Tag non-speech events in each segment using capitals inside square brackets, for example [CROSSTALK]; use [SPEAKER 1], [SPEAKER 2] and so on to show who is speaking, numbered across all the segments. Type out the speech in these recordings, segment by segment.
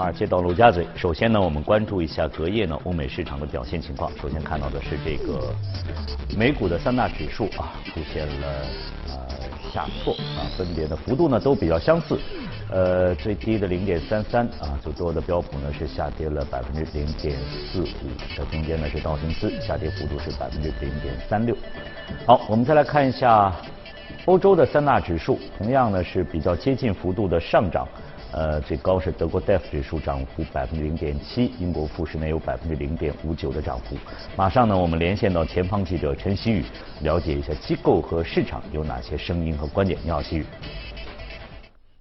[SPEAKER 1] 啊，接到陆家嘴，首先呢，我们关注一下隔夜呢欧美市场的表现情况。首先看到的是这个美股的三大指数啊出现了呃下挫啊，分别的幅度呢都比较相似。呃，最低的零点三三啊，最多的标普呢是下跌了百分之零点四五，在中间呢是道琼斯下跌幅度是百分之零点三六。好，我们再来看一下欧洲的三大指数，同样呢是比较接近幅度的上涨。呃，最高是德国 DAX 指数涨幅百分之零点七，英国富时呢有百分之零点五九的涨幅。马上呢，我们连线到前方记者陈曦宇，了解一下机构和市场有哪些声音和观点。你好，曦宇。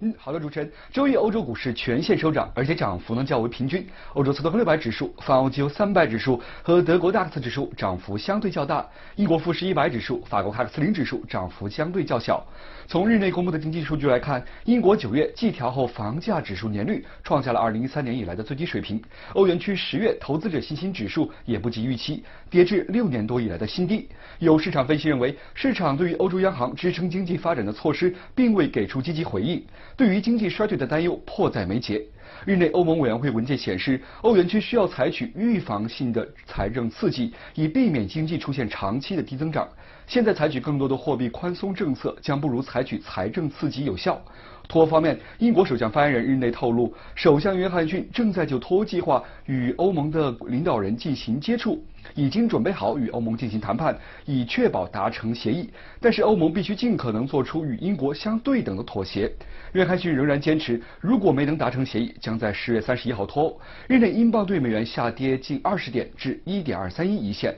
[SPEAKER 2] 嗯，好的，主持人。周一欧洲股市全线收涨，而且涨幅呢较为平均。欧洲斯托克六百指数、泛欧 Q 三百指数和德国 DAX 指数涨幅相对较大。英国富时一百指数、法国帕克斯林指数涨幅相对较小。从日内公布的经济数据来看，英国九月季调后房价指数年率创下了二零一三年以来的最低水平。欧元区十月投资者信心指数也不及预期，跌至六年多以来的新低。有市场分析认为，市场对于欧洲央行支撑经济发展的措施并未给出积极回应，对于经济衰退的担忧迫在眉睫。日内欧盟委员会文件显示，欧元区需要采取预防性的财政刺激，以避免经济出现长期的低增长。现在采取更多的货币宽松政策，将不如采取财政刺激有效。脱欧方面，英国首相发言人日内透露，首相约翰逊正在就脱欧计划与欧盟的领导人进行接触，已经准备好与欧盟进行谈判，以确保达成协议。但是欧盟必须尽可能做出与英国相对等的妥协。约翰逊仍然坚持，如果没能达成协议，将在十月三十一号脱欧。日内英镑对美元下跌近二十点至一点二三一一线。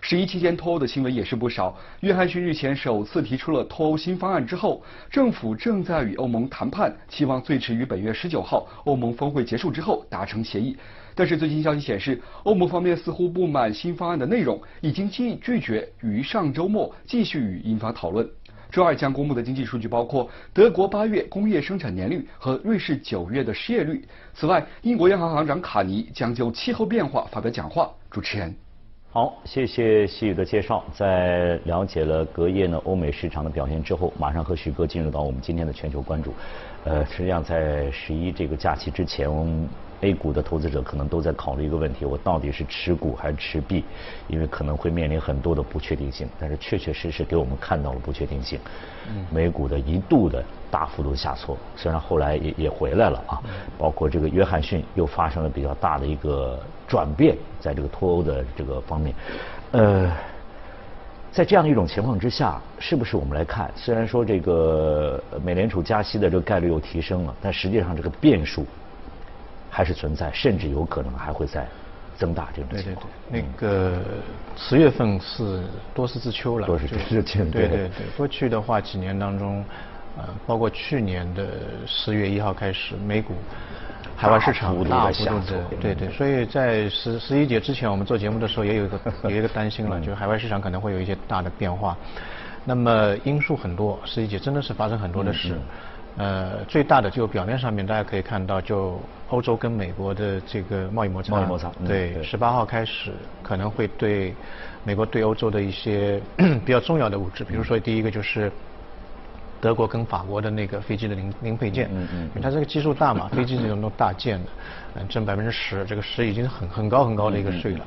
[SPEAKER 2] 十一期间脱欧的新闻也是不少。约翰逊日前首次提出了脱欧新方案之后，政府正在与欧盟谈判，期望最迟于本月十九号欧盟峰会结束之后达成协议。但是最新消息显示，欧盟方面似乎不满新方案的内容，已经拒拒绝于上周末继续与英方讨论。周二将公布的经济数据包括德国八月工业生产年率和瑞士九月的失业率。此外，英国央行行长卡尼将就气候变化发表讲话。主持人。
[SPEAKER 1] 好，谢谢细雨的介绍。在了解了隔夜呢欧美市场的表现之后，马上和徐哥进入到我们今天的全球关注。呃，实际上在十一这个假期之前，A 股的投资者可能都在考虑一个问题：我到底是持股还是持币？因为可能会面临很多的不确定性。但是确确实实给我们看到了不确定性。美股的一度的大幅度下挫，虽然后来也也回来了啊。包括这个约翰逊又发生了比较大的一个。转变在这个脱欧的这个方面，呃，在这样一种情况之下，是不是我们来看，虽然说这个美联储加息的这个概率又提升了，但实际上这个变数还是存在，甚至有可能还会再增大这种情况。
[SPEAKER 3] 对对对，那个十月份是多事之秋了，
[SPEAKER 1] 多事之秋。
[SPEAKER 3] 对对对，过去的话几年当中，呃，包括去年的十月一号开始，美股。海外市场大幅度的，对对，所以在十十一节之前，我们做节目的时候也有一个 [LAUGHS] 有一个担心了，就是海外市场可能会有一些大的变化。那么因素很多，十一节真的是发生很多的事。呃，最大的就表面上面大家可以看到，就欧洲跟美国的这个贸易摩擦。
[SPEAKER 1] 贸易摩擦。
[SPEAKER 3] 对，十八号开始可能会对美国对欧洲的一些 [CLEARS THROAT] 比较重要的物质，比如说第一个就是。德国跟法国的那个飞机的零零配件，嗯嗯，因为它这个基数大嘛，[LAUGHS] 飞机这种都大件的，嗯，挣百分之十，这个十已经很很高很高的一个税了。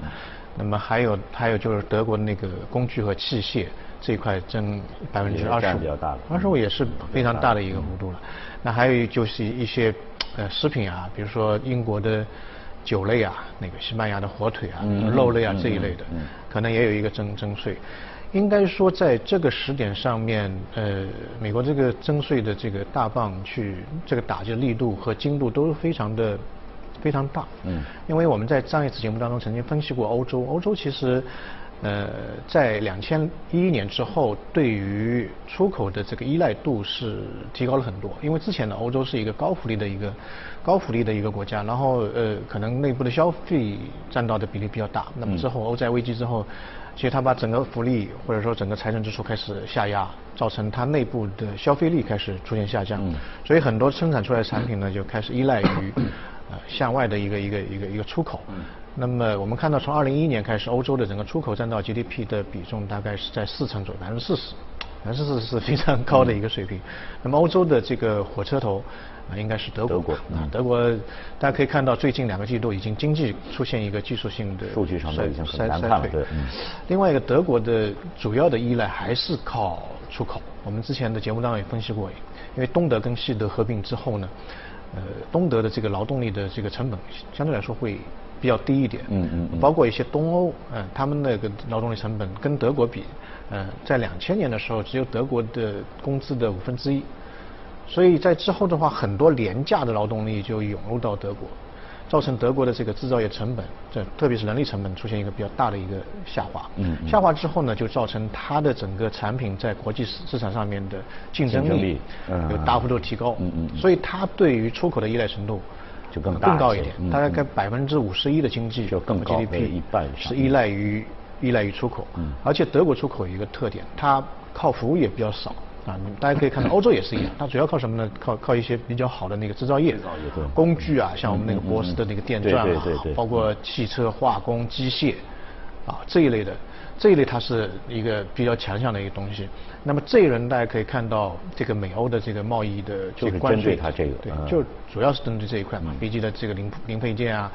[SPEAKER 3] 那么还有还有就是德国的那个工具和器械这一块增百分之二十五，二十五也是非常大的一个幅度了。那还有就是一些呃食品啊，比如说英国的酒类啊，那个西班牙的火腿啊，肉类啊这一类的，可能也有一个增征税。应该说，在这个时点上面，呃，美国这个征税的这个大棒去这个打击力度和精度都是非常的非常大。嗯。因为我们在上一次节目当中曾经分析过欧洲，欧洲其实，呃，在两千一一年之后，对于出口的这个依赖度是提高了很多。因为之前呢，欧洲是一个高福利的一个高福利的一个国家，然后呃，可能内部的消费占到的比例比较大。那么之后欧债危机之后。其实他把整个福利或者说整个财政支出开始下压，造成它内部的消费力开始出现下降，所以很多生产出来的产品呢就开始依赖于呃向外的一个一个一个一个出口。那么我们看到从二零一一年开始，欧洲的整个出口占到 GDP 的比重大概是在四成左右，百分之四十。百分之四十是非常高的一个水平。那么欧洲的这个火车头啊，应该是德国。
[SPEAKER 1] 德国
[SPEAKER 3] 啊，德国大家可以看到，最近两个季度已经经济出现一个技术性的
[SPEAKER 1] 数据上的已经很难看了。对，
[SPEAKER 3] 另外一个，德国的主要的依赖还是靠出口。我们之前的节目当中也分析过，因为东德跟西德合并之后呢，呃，东德的这个劳动力的这个成本相对来说会。比较低一点，
[SPEAKER 1] 嗯嗯，
[SPEAKER 3] 包括一些东欧，嗯，他们那个劳动力成本跟德国比，嗯，在两千年的时候只有德国的工资的五分之一，所以在之后的话，很多廉价的劳动力就涌入到德国。造成德国的这个制造业成本，这特别是人力成本出现一个比较大的一个下滑。
[SPEAKER 1] 嗯。
[SPEAKER 3] 下滑之后呢，就造成它的整个产品在国际市市场上面的竞争力有大幅度提高。
[SPEAKER 1] 嗯嗯。
[SPEAKER 3] 所以它对于出口的依赖程度。
[SPEAKER 1] 就更
[SPEAKER 3] 更高一点，大概该百分之五十一的经济
[SPEAKER 1] 就更高一半
[SPEAKER 3] 是依赖于依赖于出口，嗯而且德国出口有一个特点，它靠服务业比较少啊。大家可以看到欧洲也是一样，它主要靠什么呢？[LAUGHS] 靠靠一些比较好的那个制造业，工具啊，像我们那个波斯的那个电钻啊，包括汽车、化工、机械啊这一类的。这一类它是一个比较强项的一个东西。那么这一轮大家可以看到，这个美欧的这个贸易的这个关
[SPEAKER 1] 税，它这个
[SPEAKER 3] 对，就主要是针对这一块嘛，飞机的这个零零配件啊、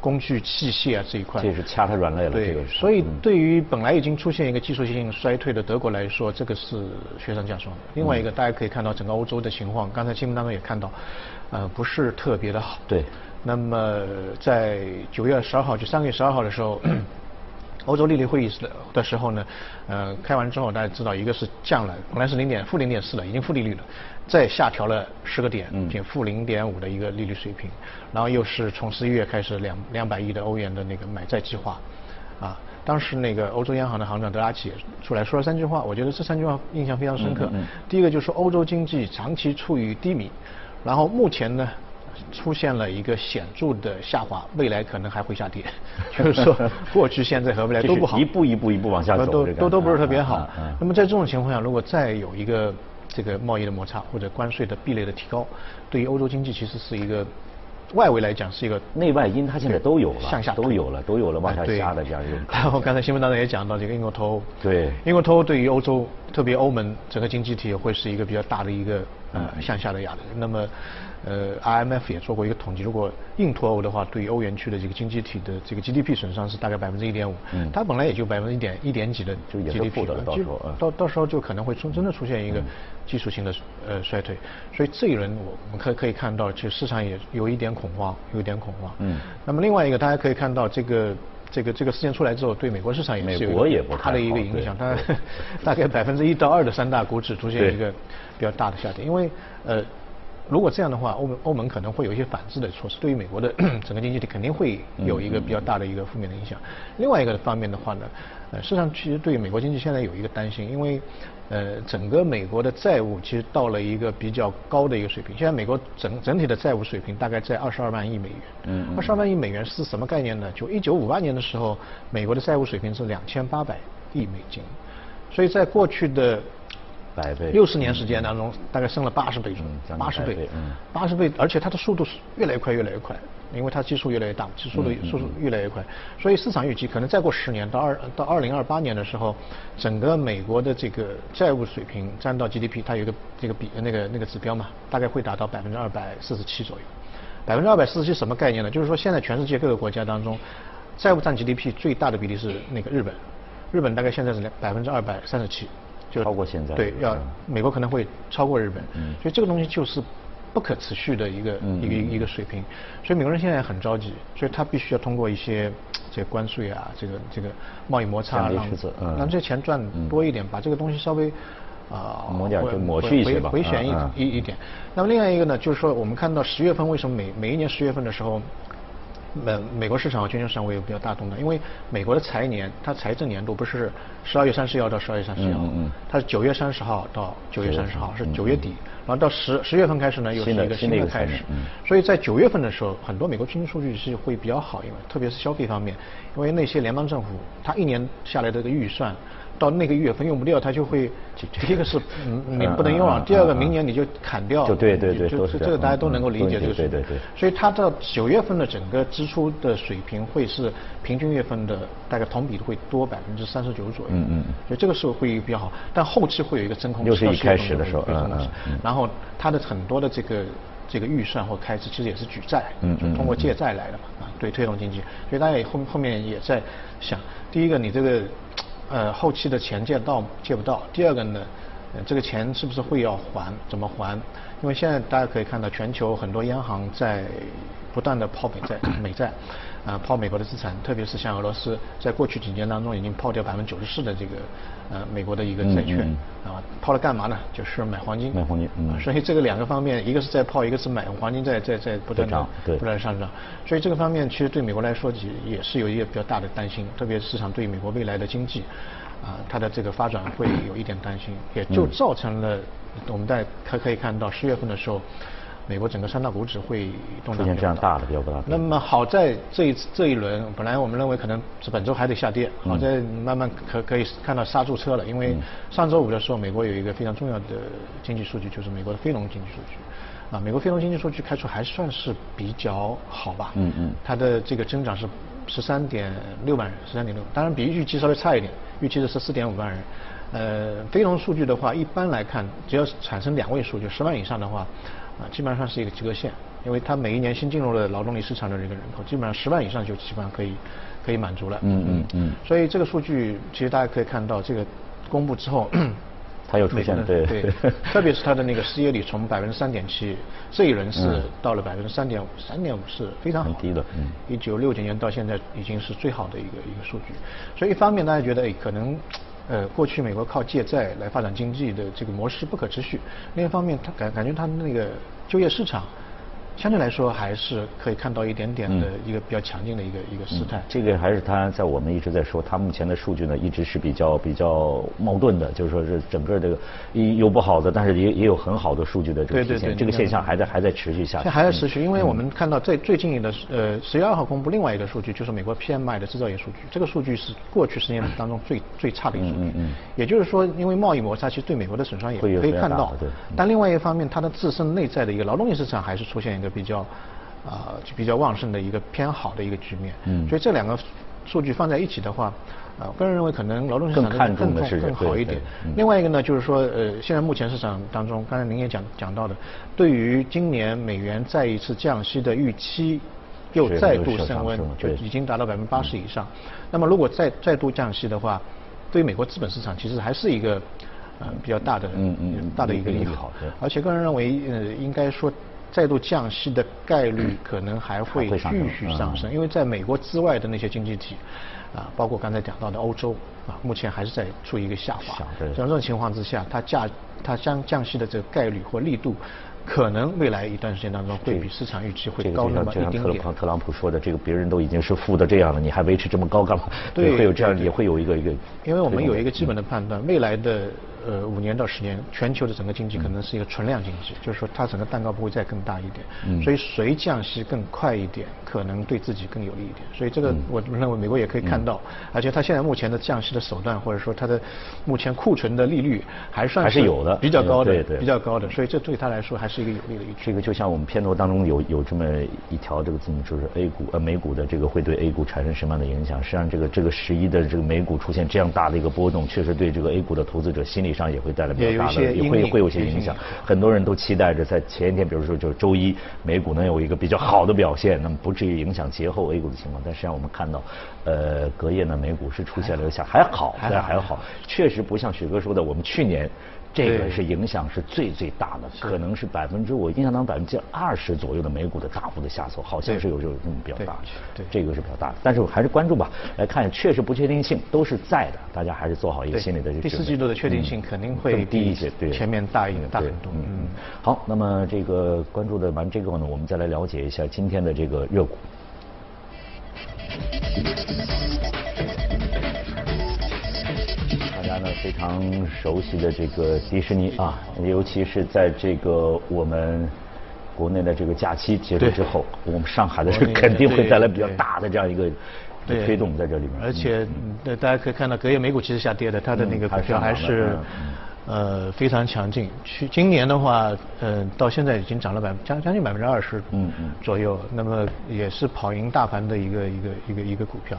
[SPEAKER 3] 工具器械啊这一块。
[SPEAKER 1] 这是掐它软肋了。
[SPEAKER 3] 对，所以对于本来已经出现一个技术性衰退的德国来说，这个是雪上加霜。另外一个大家可以看到整个欧洲的情况，刚才新闻当中也看到，呃，不是特别的好。
[SPEAKER 1] 对。
[SPEAKER 3] 那么在九月十二号，就三月十二号的时候。欧洲利率会议的的时候呢，呃，开完之后大家知道，一个是降了，本来是零点负零点四的，已经负利率了，再下调了十个点，减负零点五的一个利率水平，然后又是从十一月开始两两百亿的欧元的那个买债计划，啊，当时那个欧洲央行的行长德拉奇出来说了三句话，我觉得这三句话印象非常深刻。第一个就是说欧洲经济长期处于低迷，然后目前呢。出现了一个显著的下滑，未来可能还会下跌，[LAUGHS] 就是说过去、现在和未来都不好，
[SPEAKER 1] 一步一步一步往下走，
[SPEAKER 3] 都都都不是特别好。那么在这种情况下，如果再有一个这个贸易的摩擦或者关税的壁垒的提高，对于欧洲经济其实是一个外围来讲是一个
[SPEAKER 1] 内外因，它现在都有了，
[SPEAKER 3] 向下
[SPEAKER 1] 都有了，都有了往下下的这样一种。[LAUGHS]
[SPEAKER 3] 然后刚才新闻当中也讲到这个英国脱欧，
[SPEAKER 1] 对，
[SPEAKER 3] 英国脱欧对于欧洲，特别欧盟整个经济体会是一个比较大的一个呃向下的压力。那么。呃，IMF 也做过一个统计，如果硬脱欧的话，对于欧元区的这个经济体的这个 GDP 损伤是大概百分之一点五。嗯。它本来也就百分之一点一点几的 GDP
[SPEAKER 1] 了，到时候
[SPEAKER 3] 到到时候就可能会出真的出现一个技术性的呃衰退。所以这一轮我我们可可以看到，其实市场也有一点恐慌，有一点恐慌。嗯。那么另外一个，大家可以看到这个这个这个事件出来之后，对美国市场也是有大的一个影响。它 [LAUGHS] 大概百分之一到二的三大股指出现一个比较大的下跌，因为呃。如果这样的话，欧盟欧盟可能会有一些反制的措施，对于美国的 [CLEARS THROAT] 整个经济体肯定会有一个比较大的一个负面的影响。另外一个方面的话呢，呃，事实上其实对美国经济现在有一个担心，因为呃，整个美国的债务其实到了一个比较高的一个水平。现在美国整整体的债务水平大概在二十二万亿美元。嗯。二十二万亿美元是什么概念呢？就一九五八年的时候，美国的债务水平是两千八百亿美金，所以在过去的。
[SPEAKER 1] 百倍，
[SPEAKER 3] 六十年时间当中，大概升了八十倍左右，八十倍，八十倍，而且它的速度是越来越快，越来越快，因为它基数越来越大，基数的速度越来越快，所以市场预计可能再过十年到二到二零二八年的时候，整个美国的这个债务水平占到 GDP，它有一个这个比那个那个指标嘛，大概会达到百分之二百四十七左右。百分之二百四十七什么概念呢？就是说现在全世界各个国家当中，债务占 GDP 最大的比例是那个日本，日本大概现在是两百分之二百三十七。
[SPEAKER 1] 就超过现在
[SPEAKER 3] 对，要美国可能会超过日本，所以这个东西就是不可持续的一个一个一个水平，所以美国人现在很着急，所以他必须要通过一些这个关税啊，这个这个贸易摩擦，让让这些钱赚多一点，把这个东西稍微
[SPEAKER 1] 啊抹点就抹去一些吧，
[SPEAKER 3] 回旋一一一点。那么另外一个呢，就是说我们看到十月份为什么每每一年十月份的时候。美美国市场和全球市场会有比较大动荡，因为美国的财年，它财政年度不是十二月三十号到十二月三十号嗯，它是九月三十号到九月三十号，是九月底，然后到十十月份开始呢，又是一个新的开始。所以在九月份的时候，很多美国经济数据是会比较好，因为特别是消费方面，因为那些联邦政府它一年下来的这个预算，到那个月份用不掉，它就会第一个是你不能用了，第二个明年你就砍掉。
[SPEAKER 1] 就对对对，
[SPEAKER 3] 就这个大家都能够理解这个。
[SPEAKER 1] 对对对。
[SPEAKER 3] 所以它到九月份的整个支出的水平会是平均月份的大概同比会多百分之三十九左右。嗯嗯。所以这个时候会比较好，但后期会有一个真空期。
[SPEAKER 1] 又是一开始的时候，
[SPEAKER 3] 嗯嗯。然后它的很多的这个这个预算或开支其实也是举债，嗯嗯，通过借债来的嘛啊，对推动经济。所以大家也后后面也在想，第一个你这个。呃，后期的钱借到借不到。第二个呢，这个钱是不是会要还？怎么还？因为现在大家可以看到，全球很多央行在不断的抛美债，美债。啊，抛美国的资产，特别是像俄罗斯，在过去几年当中已经抛掉百分之九十四的这个呃美国的一个债券，啊，抛了干嘛呢？就是买黄金。
[SPEAKER 1] 买黄金。嗯。
[SPEAKER 3] 所以这个两个方面，一个是在抛，一个是买黄金在在在不断的不断上涨。所以这个方面其实对美国来说也也是有一个比较大的担心，特别市场对美国未来的经济啊它的这个发展会有一点担心，也就造成了我们在可可以看到十月份的时候。美国整个三大股指会
[SPEAKER 1] 出现这样大的比较大。
[SPEAKER 3] 那么好在这一次这一轮，本来我们认为可能是本周还得下跌，好在慢慢可可以看到刹住车了。因为上周五的时候，美国有一个非常重要的经济数据，就是美国的非农经济数据。啊，美国非农经济数据开出还算是比较好吧？嗯嗯。它的这个增长是十三点六万人，十三点六，当然比预期稍微差一点，预期是十四点五万人。呃，非农数据的话，一般来看，只要产生两位数，就十万以上的话。啊，基本上是一个及格线，因为它每一年新进入了劳动力市场的这个人口，基本上十万以上就基本上可以可以满足了。嗯嗯嗯。所以这个数据其实大家可以看到，这个公布之后，[CLEARS THROAT]
[SPEAKER 1] 它又出现了对
[SPEAKER 3] 对，[LAUGHS] 特别是它的那个失业率从百分之三点七，这一轮是到了百分之三点五，三点五是非常好。
[SPEAKER 1] 很低的。嗯。
[SPEAKER 3] 一九六九年到现在已经是最好的一个一个数据，所以一方面大家觉得哎可能。呃，过去美国靠借债来发展经济的这个模式不可持续。另一方面，他感感觉他那个就业市场。相对来说，还是可以看到一点点的一个比较强劲的一个一个事态。
[SPEAKER 1] 这个还是他在我们一直在说，他目前的数据呢，一直是比较比较矛盾的，就是说是整个这个有不好的，但是也也有很好的数据的这个体现。这个现象还在还在持续下去。
[SPEAKER 3] 还在持续，因为我们看到在最近的呃十月二号公布另外一个数据，就是美国 PMI 的制造业数据。这个数据是过去十年 [LAUGHS] 当中最最差的一个数据。嗯嗯。也就是说，因为贸易摩擦，其实对美国的损伤也可以看到。
[SPEAKER 1] 对。
[SPEAKER 3] 但另外一方面，它的自身内在的一个劳动力市场还是出现一个。比较，啊，就比较旺盛的一个偏好的一个局面。嗯。所以这两个数据放在一起的话，啊，个人认为可能劳动市场
[SPEAKER 1] 更更
[SPEAKER 3] 更好一点。另外一个呢，就是说，呃，现在目前市场当中，刚才您也讲讲到的，对于今年美元再一次降息的预期又再度升温，就已经达到百分之八十以上。那么如果再再度降息的话，对于美国资本市场其实还是一个呃比较大的嗯嗯大的一个利好。而且个人认为，呃，应该说。再度降息的概率可能还会继续上升，因为在美国之外的那些经济体，啊，包括刚才讲到的欧洲，啊，目前还是在处于一个下滑。像这种情况之下，它降它降降息的这个概率或力度。可能未来一段时间当中会比市场预期会高那么一丁点。
[SPEAKER 1] 就像特特朗普说的，这个别人都已经是负的这样了，你还维持这么高干嘛？
[SPEAKER 3] 对，[LAUGHS]
[SPEAKER 1] 会有这样也会有一个一个。
[SPEAKER 3] 因为我们有一个基本的判断，未来的呃五年到十年，全球的整个经济可能是一个存量经济，就是说它整个蛋糕不会再更大一点。嗯。所以谁降息更快一点，可能对自己更有利一点。所以这个我认为美国也可以看到，而且它现在目前的降息的手段，或者说它的目前库存的利率还算
[SPEAKER 1] 是有的，
[SPEAKER 3] 比较高的，
[SPEAKER 1] 对对，
[SPEAKER 3] 比较高的。所以这对他来说还是一个有利的一
[SPEAKER 1] 这个就像我们片头当中有有这么一条这个字母，就是 A 股呃美股的这个会对 A 股产生什么样的影响？实际上这个这个十一的这个美股出现这样大的一个波动，确实对这个 A 股的投资者心理上也会带来比较大的也会会有些影响。很多人都期待着在前一天，比如说就是周一美股能有一个比较好的表现，那么不至于影响节后 A 股的情况。但实际上我们看到，呃隔夜呢美股是出现了一下还好，但还好，确实不像许哥说的，我们去年。这个是影响是最最大的，可能是百分之我印象当中百分之二十左右的美股的大幅的下挫，好像是有这种比较大，
[SPEAKER 3] 对，
[SPEAKER 1] 这个是比较大的。但是我还是关注吧，来看确实不确定性都是在的，大家还是做好一个心理的
[SPEAKER 3] 第四季度的确定性肯定会
[SPEAKER 1] 低一些，对，
[SPEAKER 3] 前面大一点，大很多。
[SPEAKER 1] 嗯，好，那么这个关注的完这个呢，我们再来了解一下今天的这个热股。非常熟悉的这个迪士尼啊，尤其是在这个我们国内的这个假期结束之后，我们上海的是肯定会带来比较大的这样一个推动在这里面。
[SPEAKER 3] 而且，大大家可以看到，隔夜美股其实下跌的，它的那个股票还是呃非常强劲。去今年的话，呃，到现在已经涨了百将将近百分之二十嗯嗯左右，那么也是跑赢大盘的一个一个一个一个股票。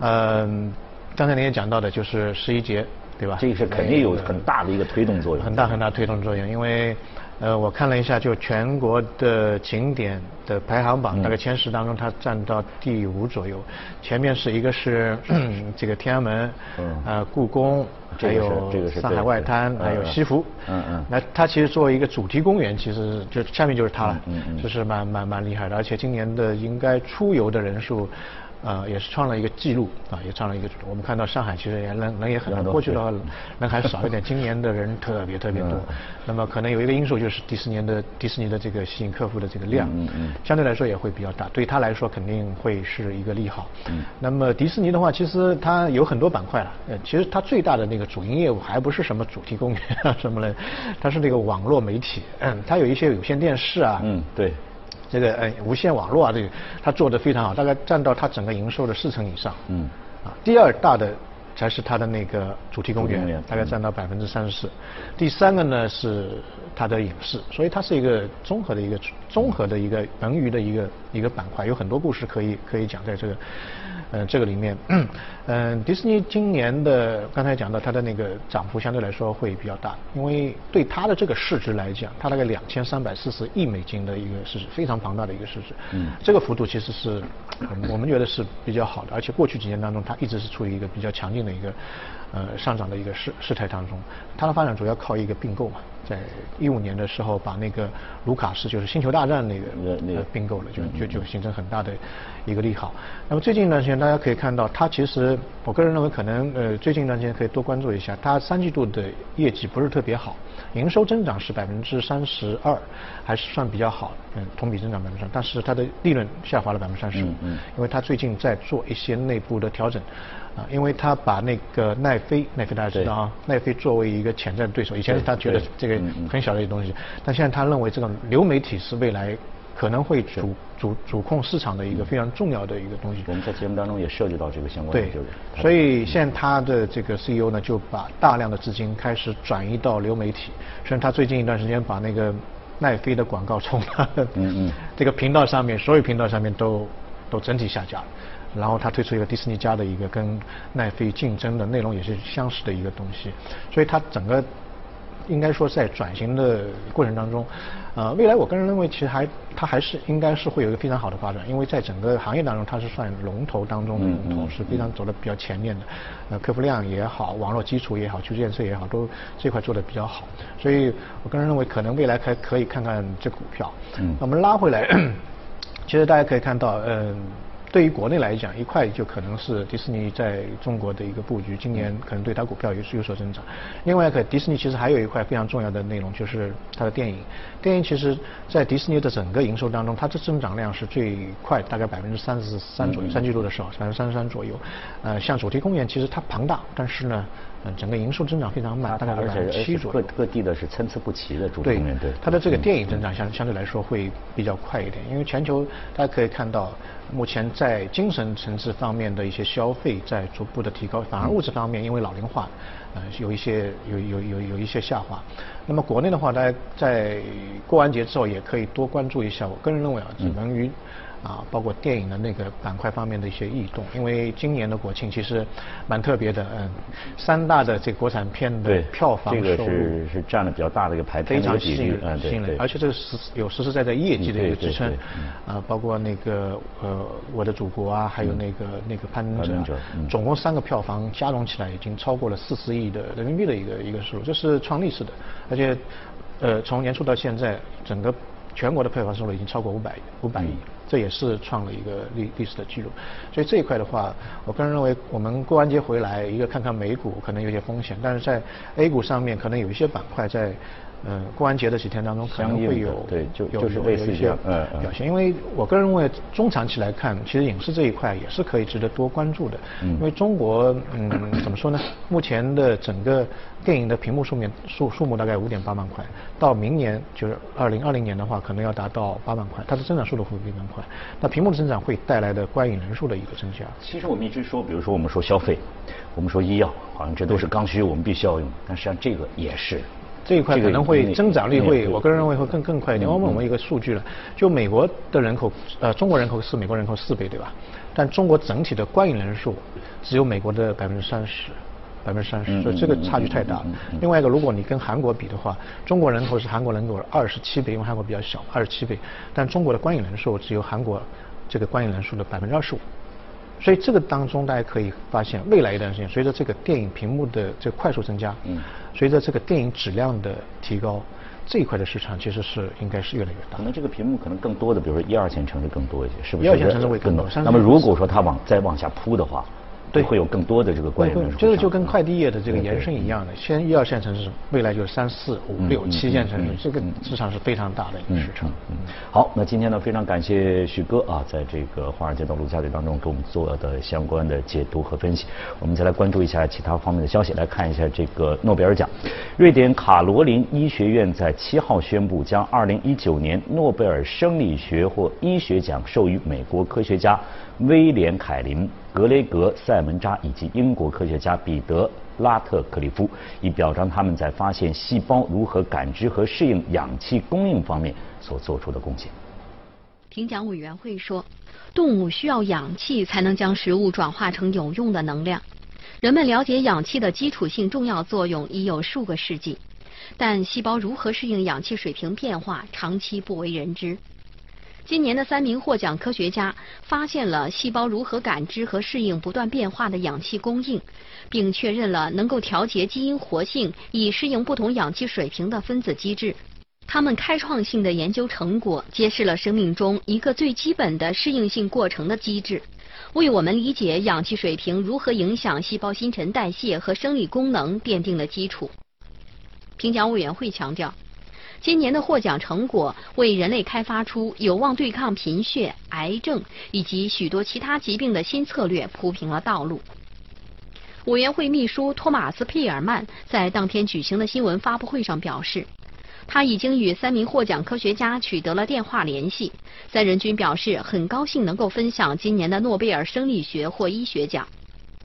[SPEAKER 3] 嗯，刚才您也讲到的，就是十一节。对吧？
[SPEAKER 1] 这个是肯定有很大的一个推动作用。
[SPEAKER 3] 很大很大推动作用，因为，呃，我看了一下，就全国的景点的排行榜，大概前十当中，它占到第五左右。前面是一个是 [CLEARS THROAT] 这个天安门，呃，故宫，还有上海外滩，还有西湖。嗯嗯。那它其实作为一个主题公园，其实就下面就是它了，就是蛮蛮蛮厉害的。而且今年的应该出游的人数。呃，也是创了一个记录啊，也创了一个。我们看到上海其实也人人也很多，过去的话人还少一点，今年的人特别特别多。那么可能有一个因素就是迪士尼的迪士尼的这个吸引客户的这个量，相对来说也会比较大，对他来说肯定会是一个利好。那么迪士尼的话，其实它有很多板块了，呃，其实它最大的那个主营业务还不是什么主题公园啊什么的，它是那个网络媒体，嗯，它有一些有线电视啊，
[SPEAKER 1] 嗯，对。
[SPEAKER 3] 这个呃无线网络啊，这个它做的非常好，大概占到它整个营收的四成以上。嗯。啊，第二大的才是它的那个主题公园，大概占到百分之三十四。第三个呢是它的影视，所以它是一个综合的一个综合的一个文娱的一个一个板块，有很多故事可以可以讲在这个。嗯，这个里面，嗯，迪士尼今年的刚才讲到它的那个涨幅相对来说会比较大，因为对它的这个市值来讲，它大概两千三百四十亿美金的一个市值，非常庞大的一个市值。嗯，这个幅度其实是我们觉得是比较好的，而且过去几年当中，它一直是处于一个比较强劲的一个呃上涨的一个事事态当中。它的发展主要靠一个并购嘛。在一五年的时候，把那个卢卡斯就是星球大战那个那个并购了，就就就形成很大的一个利好。那么最近一段时间，大家可以看到，它其实我个人认为可能呃最近一段时间可以多关注一下，它三季度的业绩不是特别好，营收增长是百分之三十二，还是算比较好，嗯，同比增长百分之三，但是它的利润下滑了百分之三十五，因为它最近在做一些内部的调整。啊，因为他把那个奈飞，奈飞大家知道啊，奈飞作为一个潜在的对手，以前他觉得这个很小的一个东西，但现在他认为这个流媒体是未来可能会主主主控市场的一个非常重要的一个东西。
[SPEAKER 1] 我们在节目当中也涉及到这个相关的。
[SPEAKER 3] 对，所以现在他的这个 CEO 呢，就把大量的资金开始转移到流媒体，虽然他最近一段时间把那个奈飞的广告从他的这个频道上面，所有频道上面都都整体下架了。然后他推出一个迪士尼家的一个跟奈飞竞争的内容也是相似的一个东西，所以它整个应该说在转型的过程当中，呃，未来我个人认为其实还它还是应该是会有一个非常好的发展，因为在整个行业当中它是算龙头当中的龙头，是非常走的比较前面的，呃，客户量也好，网络基础也好，基础建设也好，都这块做的比较好，所以我个人认为可能未来还可以看看这股票。嗯，那我们拉回来，其实大家可以看到，嗯。对于国内来讲，一块就可能是迪士尼在中国的一个布局，今年可能对它股票有有所增长。另外，一个迪士尼其实还有一块非常重要的内容，就是它的电影。电影其实，在迪士尼的整个营收当中，它的增长量是最快，大概百分之三十三左右，三季度的时候百分之三十三左右。呃，像主题公园其实它庞大，但是呢。嗯，整个营收增长非常慢，大概百分之七左
[SPEAKER 1] 右。各各地的是参差不齐的主题公园，对。
[SPEAKER 3] 它的这个电影增长相相对来说会比较快一点，因为全球大家可以看到，目前在精神层次方面的一些消费在逐步的提高，反而物质方面因为老龄化，呃，有一些有有有有一些下滑。那么国内的话，大家在过完节之后也可以多关注一下。我个人认为啊，只能于。啊，包括电影的那个板块方面的一些异动，因为今年的国庆其实蛮特别的，嗯，三大的这国产片的票房
[SPEAKER 1] 收入，这个是是占了比较大的一个排
[SPEAKER 3] 非常吸引，吸引人，而且这个实有实实在在业绩的一个支撑，啊，包括那个呃我的祖国啊，还有那个那个攀登者，总共三个票房加总起来已经超过了四十亿的人民币的一个一个收入，这是创历史的，而且呃从年初到现在，整个全国的票房收入已经超过五百五百亿。这也是创了一个历历史的记录，所以这一块的话，我个人认为，我们过完节回来，一个看看美股可能有些风险，但是在 A 股上面可能有一些板块在呃，过完节的几天当中可能会有
[SPEAKER 1] 对，就
[SPEAKER 3] 有
[SPEAKER 1] 就是类似
[SPEAKER 3] 一些表现。因为我个人认为，中长期来看，其实影视这一块也是可以值得多关注的。嗯。因为中国，嗯，怎么说呢？目前的整个电影的屏幕数面数数目大概五点八万块，到明年就是二零二零年的话，可能要达到八万块，它的增长速度会非常快。那屏幕的增长会带来的观影人数的一个增加。
[SPEAKER 1] 其实我们一直说，比如说我们说消费，我们说医药，好像这都是刚需，我们必须要用。但实际上这个也是。
[SPEAKER 3] 这一块可能会增长率会，我个人认为会更更快一点。我问我们一个数据了，就美国的人口，呃，中国人口是美国人口四倍，对吧？但中国整体的观影人数只有美国的百分之三十，百分之三十，所以这个差距太大。另外一个，如果你跟韩国比的话，中国人口是韩国人口二十七倍，因为韩国比较小，二十七倍，但中国的观影人数只有韩国这个观影人数的百分之二十五。所以这个当中，大家可以发现，未来一段时间，随着这个电影屏幕的这个快速增加，嗯，随着这个电影质量的提高，这一块的市场其实是应该是越来越大。
[SPEAKER 1] 可能这个屏幕可能更多的，比如说一二线城市更多一些，是不是？
[SPEAKER 3] 一二线城市会更多。
[SPEAKER 1] 那么如果说它往再往下铺的话。对，会有更多的这个观影人数。
[SPEAKER 3] 这个就跟快递业的这个延伸一样的，先一二线城市，未来就是三四五六七线城市，这个市场是非常大的一个市场。
[SPEAKER 1] 嗯，好，那今天呢，非常感谢徐哥啊，在这个华尔街道陆家嘴当中给我们做的相关的解读和分析。我们再来关注一下其他方面的消息，来看一下这个诺贝尔奖。瑞典卡罗林医学院在七号宣布，将二零一九年诺贝尔生理学或医学奖授予美国科学家威廉凯林。格雷格·塞门扎以及英国科学家彼得·拉特克利夫，以表彰他们在发现细胞如何感知和适应氧气供应方面所做出的贡献。
[SPEAKER 4] 评奖委员会说，动物需要氧气才能将食物转化成有用的能量。人们了解氧气的基础性重要作用已有数个世纪，但细胞如何适应氧气水平变化，长期不为人知。今年的三名获奖科学家发现了细胞如何感知和适应不断变化的氧气供应，并确认了能够调节基因活性以适应不同氧气水平的分子机制。他们开创性的研究成果揭示了生命中一个最基本的适应性过程的机制，为我们理解氧气水平如何影响细胞新陈代谢和生理功能奠定了基础。评奖委员会强调。今年的获奖成果为人类开发出有望对抗贫血、癌症以及许多其他疾病的新策略铺平了道路。委员会秘书托马斯·佩尔曼在当天举行的新闻发布会上表示，他已经与三名获奖科学家取得了电话联系，三人均表示很高兴能够分享今年的诺贝尔生理学或医学奖。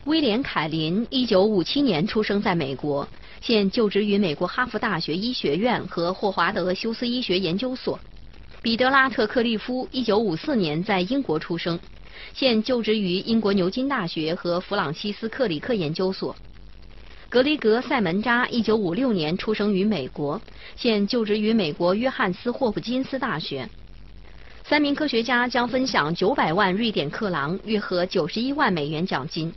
[SPEAKER 4] 威廉·凯林1957年出生在美国。现就职于美国哈佛大学医学院和霍华德休斯医学研究所。彼得拉特克利夫1954年在英国出生，现就职于英国牛津大学和弗朗西斯克里克研究所。格雷格塞门扎1956年出生于美国，现就职于美国约翰斯霍普金斯大学。三名科学家将分享900万瑞典克朗（约合91万美元）奖金。